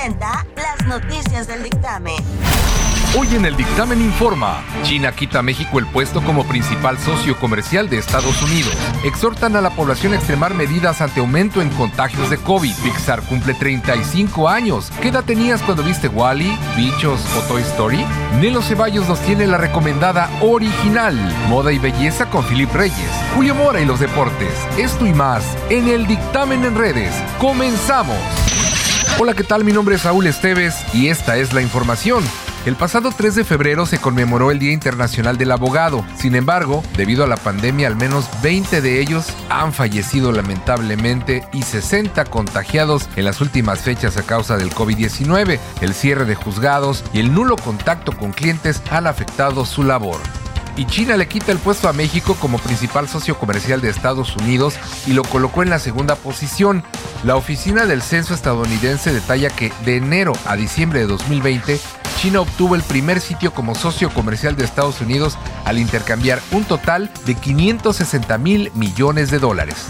presenta las noticias del dictamen. Hoy en el dictamen informa, China quita a México el puesto como principal socio comercial de Estados Unidos. Exhortan a la población a extremar medidas ante aumento en contagios de COVID. Pixar cumple 35 años. ¿Qué edad tenías cuando viste Wally, Bichos o Toy Story? Nelo Ceballos nos tiene la recomendada original, Moda y Belleza con Philip Reyes, Julio Mora y los deportes. Esto y más en el dictamen en redes. Comenzamos. Hola, ¿qué tal? Mi nombre es Saúl Esteves y esta es la información. El pasado 3 de febrero se conmemoró el Día Internacional del Abogado. Sin embargo, debido a la pandemia, al menos 20 de ellos han fallecido lamentablemente y 60 contagiados en las últimas fechas a causa del COVID-19. El cierre de juzgados y el nulo contacto con clientes han afectado su labor y China le quita el puesto a México como principal socio comercial de Estados Unidos y lo colocó en la segunda posición. La oficina del censo estadounidense detalla que de enero a diciembre de 2020, China obtuvo el primer sitio como socio comercial de Estados Unidos al intercambiar un total de 560 mil millones de dólares.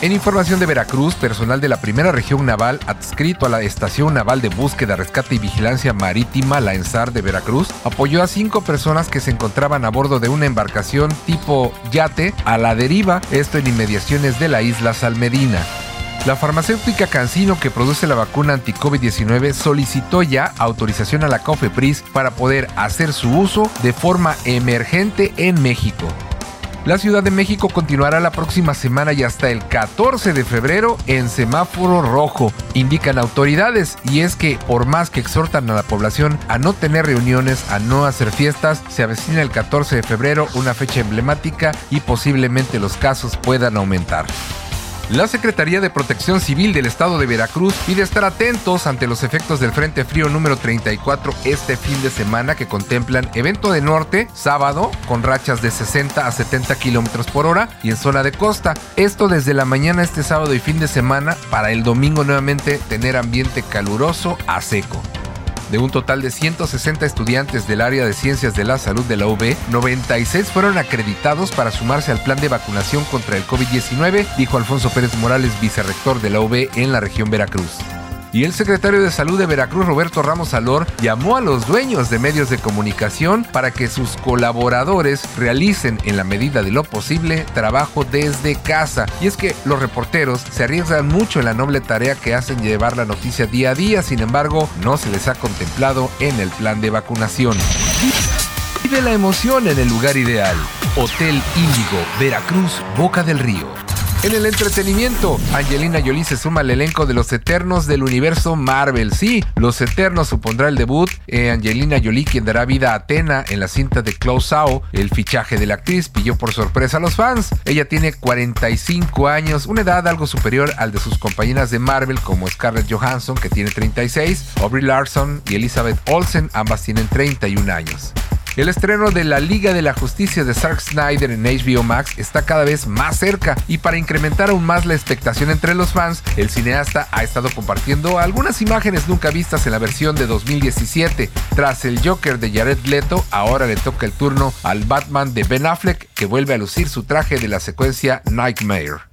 En información de Veracruz, personal de la primera región naval adscrito a la Estación Naval de Búsqueda, Rescate y Vigilancia Marítima, la ENSAR de Veracruz, apoyó a cinco personas que se encontraban a bordo de una embarcación tipo yate a la deriva, esto en inmediaciones de la isla Salmedina. La farmacéutica Cancino que produce la vacuna anti-COVID-19 solicitó ya autorización a la COFEPRIS para poder hacer su uso de forma emergente en México. La Ciudad de México continuará la próxima semana y hasta el 14 de febrero en semáforo rojo, indican autoridades, y es que por más que exhortan a la población a no tener reuniones, a no hacer fiestas, se avecina el 14 de febrero una fecha emblemática y posiblemente los casos puedan aumentar. La Secretaría de Protección Civil del Estado de Veracruz pide estar atentos ante los efectos del Frente Frío número 34 este fin de semana que contemplan evento de norte, sábado, con rachas de 60 a 70 kilómetros por hora y en zona de costa. Esto desde la mañana este sábado y fin de semana para el domingo nuevamente tener ambiente caluroso a seco. De un total de 160 estudiantes del área de ciencias de la salud de la UB, 96 fueron acreditados para sumarse al plan de vacunación contra el COVID-19, dijo Alfonso Pérez Morales, vicerrector de la UB en la región Veracruz. Y el secretario de Salud de Veracruz, Roberto Ramos Alor, llamó a los dueños de medios de comunicación para que sus colaboradores realicen en la medida de lo posible trabajo desde casa. Y es que los reporteros se arriesgan mucho en la noble tarea que hacen llevar la noticia día a día, sin embargo, no se les ha contemplado en el plan de vacunación. Vive la emoción en el lugar ideal. Hotel Índigo, Veracruz, Boca del Río. En el entretenimiento, Angelina Jolie se suma al elenco de los Eternos del universo Marvel. Sí, Los Eternos supondrá el debut. Eh, Angelina Jolie, quien dará vida a Atena en la cinta de Close Out. El fichaje de la actriz pilló por sorpresa a los fans. Ella tiene 45 años, una edad algo superior al de sus compañeras de Marvel como Scarlett Johansson, que tiene 36, Aubrey Larson y Elizabeth Olsen, ambas tienen 31 años. El estreno de la Liga de la Justicia de Zack Snyder en HBO Max está cada vez más cerca y para incrementar aún más la expectación entre los fans, el cineasta ha estado compartiendo algunas imágenes nunca vistas en la versión de 2017. Tras el Joker de Jared Leto, ahora le toca el turno al Batman de Ben Affleck que vuelve a lucir su traje de la secuencia Nightmare.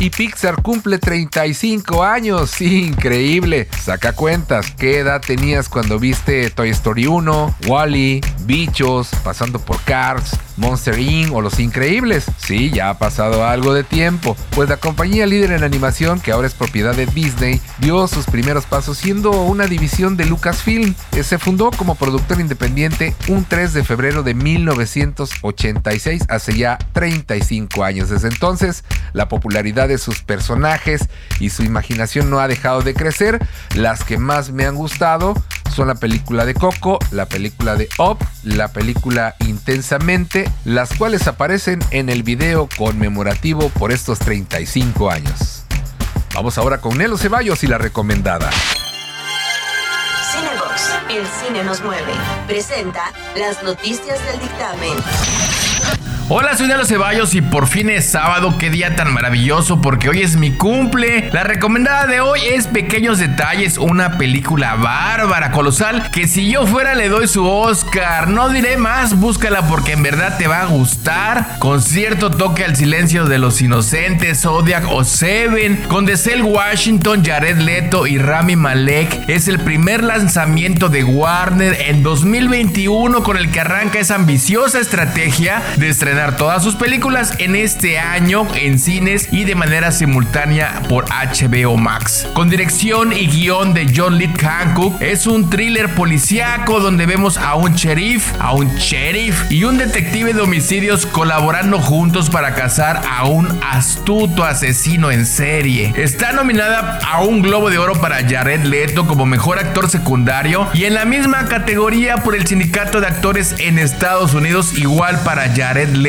Y Pixar cumple 35 años. Increíble. Saca cuentas. ¿Qué edad tenías cuando viste Toy Story 1, Wally, Bichos, pasando por Cars, Monster Inc. o Los Increíbles? Sí, ya ha pasado algo de tiempo. Pues la compañía líder en animación, que ahora es propiedad de Disney, dio sus primeros pasos siendo una división de Lucasfilm. Se fundó como productor independiente un 3 de febrero de 1986, hace ya 35 años. Desde entonces, la popularidad de sus personajes y su imaginación no ha dejado de crecer. Las que más me han gustado son la película de Coco, la película de Up, la película Intensamente, las cuales aparecen en el video conmemorativo por estos 35 años. Vamos ahora con Nelo Ceballos y la recomendada. Cinebox, el cine nos mueve, presenta las noticias del dictamen. Hola, soy Nelo Ceballos y por fin es sábado, qué día tan maravilloso porque hoy es mi cumple. La recomendada de hoy es Pequeños Detalles, una película bárbara, colosal, que si yo fuera le doy su Oscar. No diré más, búscala porque en verdad te va a gustar. Con cierto toque al silencio de los inocentes, Zodiac o Seven, con Denzel Washington, Jared Leto y Rami Malek, es el primer lanzamiento de Warner en 2021 con el que arranca esa ambiciosa estrategia de estrenar todas sus películas en este año en cines y de manera simultánea por HBO Max. Con dirección y guion de John Lee Hancock, es un thriller policíaco donde vemos a un sheriff, a un sheriff y un detective de homicidios colaborando juntos para cazar a un astuto asesino en serie. Está nominada a un Globo de Oro para Jared Leto como mejor actor secundario y en la misma categoría por el Sindicato de Actores en Estados Unidos igual para Jared Leto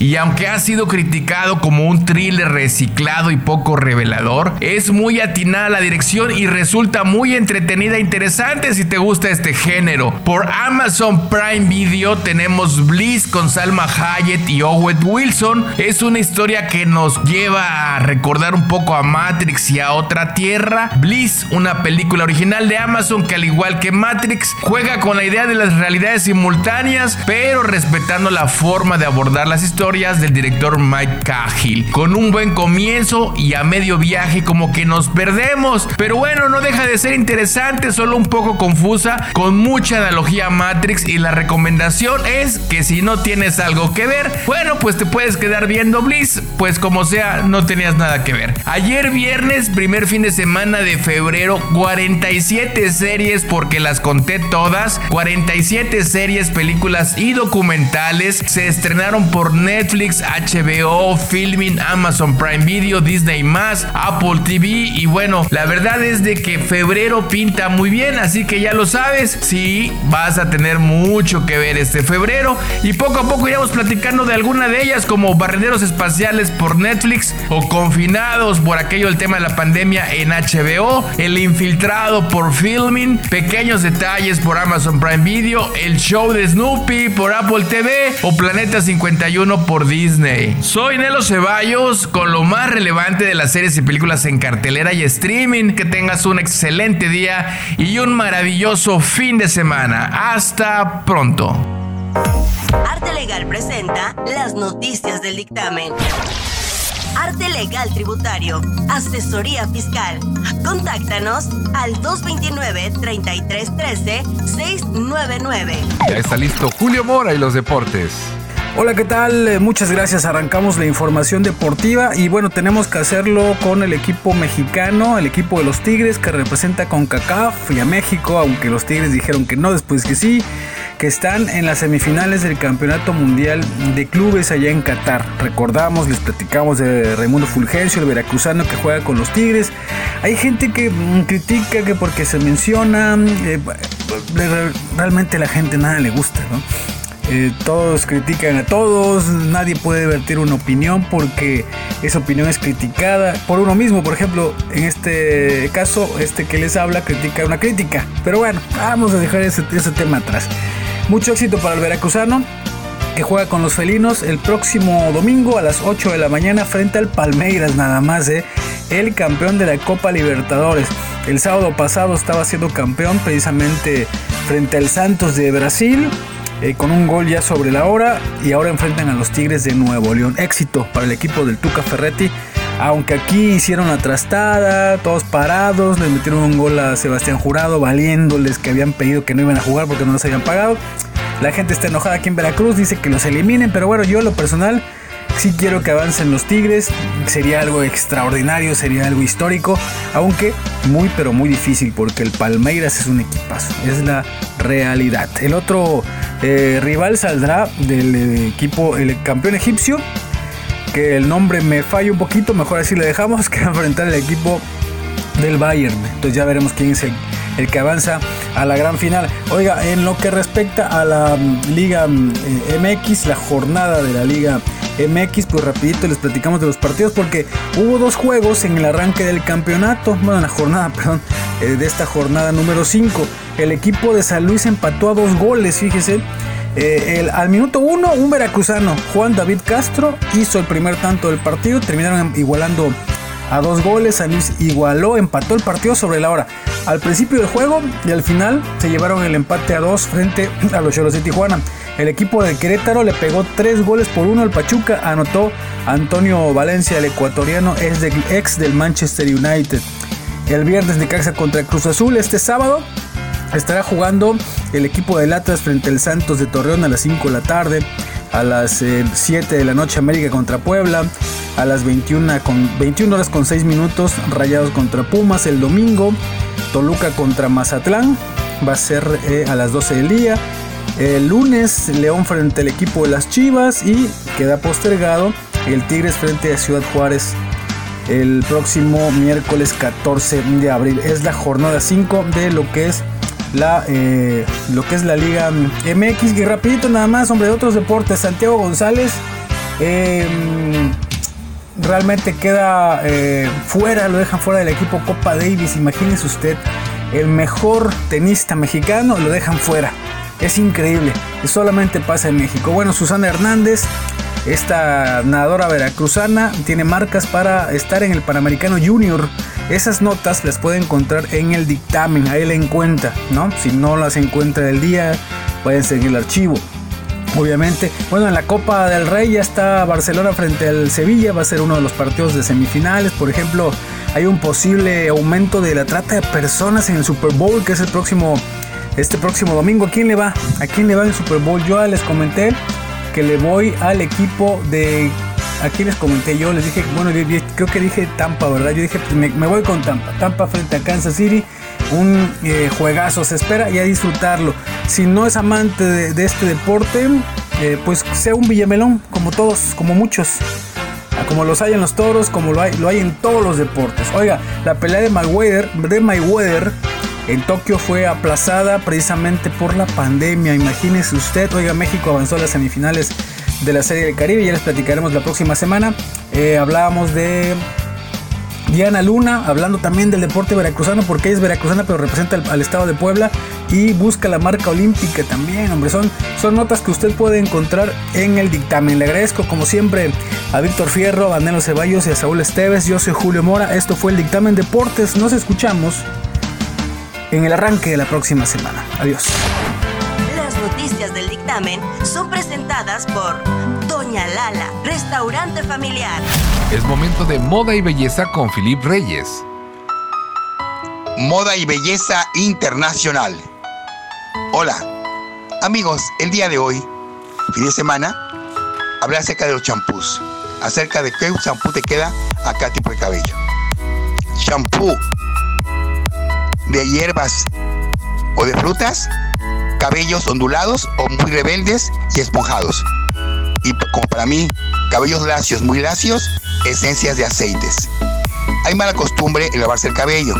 y aunque ha sido criticado como un thriller reciclado y poco revelador, es muy atinada la dirección y resulta muy entretenida e interesante si te gusta este género. Por Amazon Prime Video tenemos Bliss con Salma Hayek y Owen Wilson. Es una historia que nos lleva a recordar un poco a Matrix y a otra tierra. Bliss, una película original de Amazon que al igual que Matrix juega con la idea de las realidades simultáneas, pero respetando la forma de abordar las historias del director Mike Cahill. Con un buen comienzo y a medio viaje como que nos perdemos. Pero bueno, no deja de ser interesante, solo un poco confusa, con mucha analogía a Matrix y la recomendación es que si no tienes algo que ver, bueno, pues te puedes quedar viendo Bliss, pues como sea, no tenías nada que ver. Ayer viernes, primer fin de semana de febrero, 47 series porque las conté todas, 47 series, películas y documentales se estrenaron por Netflix, HBO, Filming, Amazon Prime Video, Disney Apple TV y bueno, la verdad es de que febrero pinta muy bien, así que ya lo sabes, sí, vas a tener mucho que ver este febrero. Y poco a poco iremos platicando de alguna de ellas como Barrenderos Espaciales por Netflix o Confinados por aquello el tema de la pandemia en HBO, El Infiltrado por Filming, Pequeños Detalles por Amazon Prime Video, El Show de Snoopy por Apple TV o Planeta 50 por Disney. Soy Nelo Ceballos con lo más relevante de las series y películas en cartelera y streaming. Que tengas un excelente día y un maravilloso fin de semana. Hasta pronto. Arte Legal presenta las noticias del dictamen. Arte Legal Tributario, Asesoría Fiscal. Contáctanos al 229-3313-699. Ya está listo Julio Mora y los deportes. Hola, ¿qué tal? Eh, muchas gracias. Arrancamos la información deportiva y bueno, tenemos que hacerlo con el equipo mexicano, el equipo de los Tigres que representa con CACAF y a México, aunque los Tigres dijeron que no, después que sí, que están en las semifinales del Campeonato Mundial de Clubes allá en Qatar. Recordamos, les platicamos de Raimundo Fulgencio, el veracruzano que juega con los Tigres. Hay gente que mm, critica que porque se menciona, eh, realmente a la gente nada le gusta, ¿no? Eh, todos critican a todos, nadie puede vertir una opinión porque esa opinión es criticada por uno mismo. Por ejemplo, en este caso, este que les habla critica una crítica. Pero bueno, vamos a dejar ese, tema atrás. Mucho éxito para el veracruzano que juega con los felinos el próximo domingo a las 8 de la mañana frente al Palmeiras nada más, ¿eh? el campeón de la Copa Libertadores. El sábado pasado estaba siendo campeón precisamente frente al Santos de Brasil eh, con un gol ya sobre la hora y ahora enfrentan a los Tigres de Nuevo León. Éxito para el equipo del Tuca Ferretti. Aunque aquí hicieron la trastada, todos parados, les metieron un gol a Sebastián Jurado, valiéndoles que habían pedido que no iban a jugar porque no los habían pagado. La gente está enojada aquí en Veracruz, dice que los eliminen, pero bueno, yo lo personal sí quiero que avancen los Tigres, sería algo extraordinario, sería algo histórico, aunque muy pero muy difícil porque el Palmeiras es un equipazo, es la realidad. El otro eh, rival saldrá del equipo, el campeón egipcio, que el nombre me falla un poquito, mejor así le dejamos, que va a enfrentar el equipo del Bayern. Entonces ya veremos quién es el, que avanza a la gran final. Oiga, en lo que respecta a la mm, Liga mm, eh, MX, la jornada de la Liga MX, pues rapidito les platicamos de los partidos porque hubo dos juegos en el arranque del campeonato, bueno, la jornada, perdón, eh, de esta jornada número 5. El equipo de San Luis empató a dos goles, fíjese. Eh, al minuto uno, un veracruzano, Juan David Castro, hizo el primer tanto del partido. Terminaron igualando a dos goles. San Luis igualó, empató el partido sobre la hora. Al principio del juego y al final se llevaron el empate a dos frente a los Cholos de Tijuana. El equipo de Querétaro le pegó tres goles por uno al Pachuca. Anotó Antonio Valencia, el ecuatoriano, es de, ex del Manchester United. El viernes de Caxa contra Cruz Azul. Este sábado estará jugando el equipo de Latas frente al Santos de Torreón a las 5 de la tarde. A las 7 eh, de la noche América contra Puebla. A las 21, con, 21 horas con 6 minutos Rayados contra Pumas el domingo. Toluca contra Mazatlán. Va a ser eh, a las 12 del día. El lunes León frente al equipo de las Chivas y queda postergado el Tigres frente a Ciudad Juárez el próximo miércoles 14 de abril. Es la jornada 5 de lo que es la eh, lo que es la Liga MX. Y rapidito nada más, hombre, de otros deportes. Santiago González em, realmente queda eh, fuera, lo dejan fuera del equipo Copa Davis. Imagínese usted, el mejor tenista mexicano lo dejan fuera. Es increíble, solamente pasa en México. Bueno, Susana Hernández, esta nadadora veracruzana, tiene marcas para estar en el Panamericano Junior. Esas notas las puede encontrar en el dictamen, ahí la encuentra, ¿no? Si no las encuentra el día, pueden seguir el archivo. Obviamente, bueno, en la Copa del Rey ya está Barcelona frente al Sevilla, va a ser uno de los partidos de semifinales. Por ejemplo, hay un posible aumento de la trata de personas en el Super Bowl, que es el próximo este próximo domingo. ¿A quién le va? ¿A quién le va el Super Bowl? Yo les comenté que le voy al equipo de... ¿A quién les comenté yo? Les dije, bueno, creo que dije Tampa, ¿verdad? Yo dije, pues me, voy con Tampa. Tampa frente a Kansas City. Un eh, juegazo, se espera y a disfrutarlo. Si no es amante de, este deporte, eh, pues sea un villamelón, como todos, como muchos como los hay en los toros, como lo hay, lo hay en todos los deportes. Oiga, la pelea de Mayweather, de Mayweather en Tokio fue aplazada precisamente por la pandemia. Imagínese usted, oiga, México avanzó a las semifinales de la Serie del Caribe, ya les platicaremos la próxima semana. Eh, hablábamos de Diana Luna, hablando también del deporte veracruzano, porque ella es veracruzana, pero representa al, estado de Puebla y busca la marca olímpica también, hombre. Son, son notas que usted puede encontrar en el dictamen. Le agradezco, como siempre, a Víctor Fierro, a Nelo Ceballos y a Saúl Esteves. Yo soy Julio Mora. Esto fue el dictamen Deportes. Nos escuchamos en el arranque de la próxima semana. Adiós. Las noticias del dictamen son presentadas por Doña Lala, restaurante familiar. Es momento de moda y belleza con Filip Reyes. Moda y belleza internacional. Hola, amigos, el día de hoy, fin de semana, hablar acerca de los champús, acerca de qué champú te queda a cada tipo de cabello. Champú de hierbas o de frutas, cabellos ondulados o muy rebeldes y esponjados. Y como para mí, cabellos lacios, muy lacios, esencias de aceites. Hay mala costumbre en lavarse el cabello.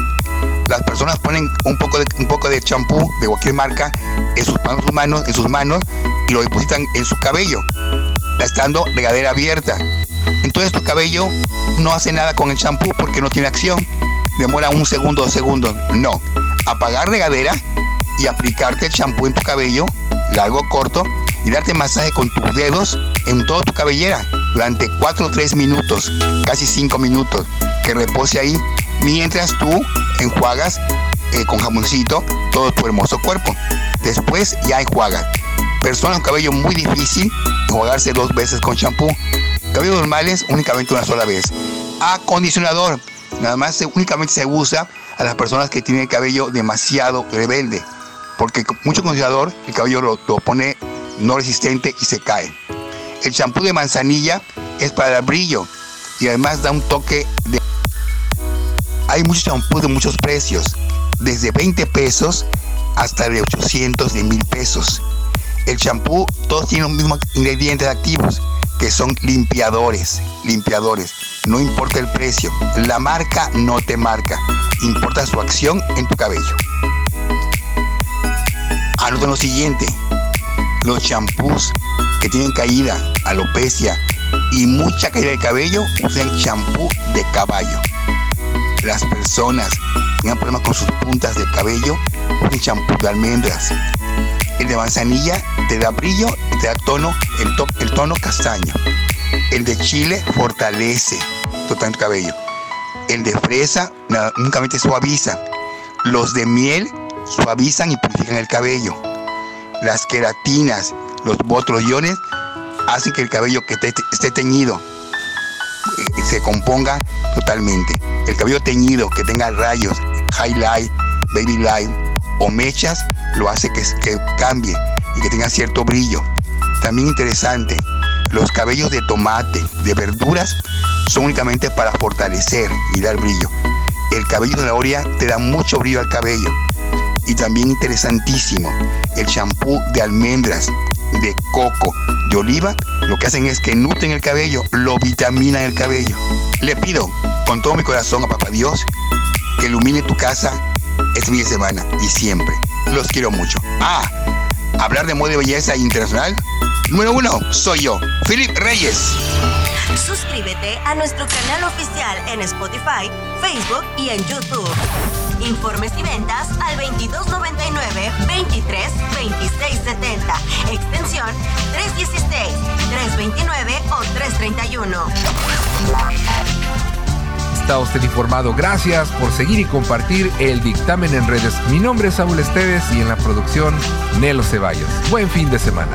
Las personas ponen un poco de un poco de champú de cualquier marca en sus manos, en sus manos y lo depositan en su cabello, estando regadera abierta. Entonces tu cabello no hace nada con el champú porque no tiene acción demora un segundo dos segundos. No. Apagar regadera y aplicarte el champú en tu cabello, largo corto, y darte masaje con tus dedos en toda tu cabellera durante 4 o 3 minutos, casi 5 minutos, que repose ahí mientras tú enjuagas eh, con jamoncito todo tu hermoso cuerpo. Después ya enjuagas. Personas con cabello muy difícil, enjuagarse dos veces con champú. Cabellos normales únicamente una sola vez. Acondicionador Nada más únicamente se usa a las personas que tienen el cabello demasiado rebelde, porque mucho condicionador el cabello lo, pone no resistente y se cae. El champú de manzanilla es para el brillo y además da un toque de... Hay muchos champús de muchos precios, desde 20 pesos hasta de 800 de 1000 pesos. El champú, todos tienen los mismos ingredientes activos, que son limpiadores, limpiadores. No importa el precio, la marca no te marca, importa su acción en tu cabello. Anota lo siguiente, los champús que tienen caída, alopecia y mucha caída de cabello usan champú de caballo. Las personas que tengan problemas con sus puntas de cabello usan champú de almendras. El de manzanilla te da brillo te da tono, el, tono castaño. El de chile fortalece totalmente el cabello. El de fresa únicamente suaviza. Los de miel suavizan y purifican el cabello. Las queratinas, los botrollones hacen que el cabello que esté teñido eh, se componga totalmente. El cabello teñido que tenga rayos, highlight, baby light o mechas, lo hace que cambie y que tenga cierto brillo. También interesante, los cabellos de tomate, de verduras, son únicamente para fortalecer y dar brillo. El cabello de zanahoria te da mucho brillo al cabello. Y también interesantísimo, el champú de almendras, de coco, de oliva, lo que hacen es que nutren el cabello, lo vitaminan el cabello. Le pido con todo mi corazón a Papá Dios que ilumine tu casa este fin de semana y siempre. Los quiero mucho. Ah, hablar de moda y belleza internacional. Número uno, soy yo, Philip Reyes. Suscríbete a nuestro canal oficial en Spotify, Facebook y en YouTube. Informes y ventas al 2299 23 26 70, extensión 316, 329 o 331. Está usted informado. Gracias por seguir y compartir el dictamen en redes. Mi nombre es Saúl Esteves y en la producción Nelo Ceballos. Buen fin de semana.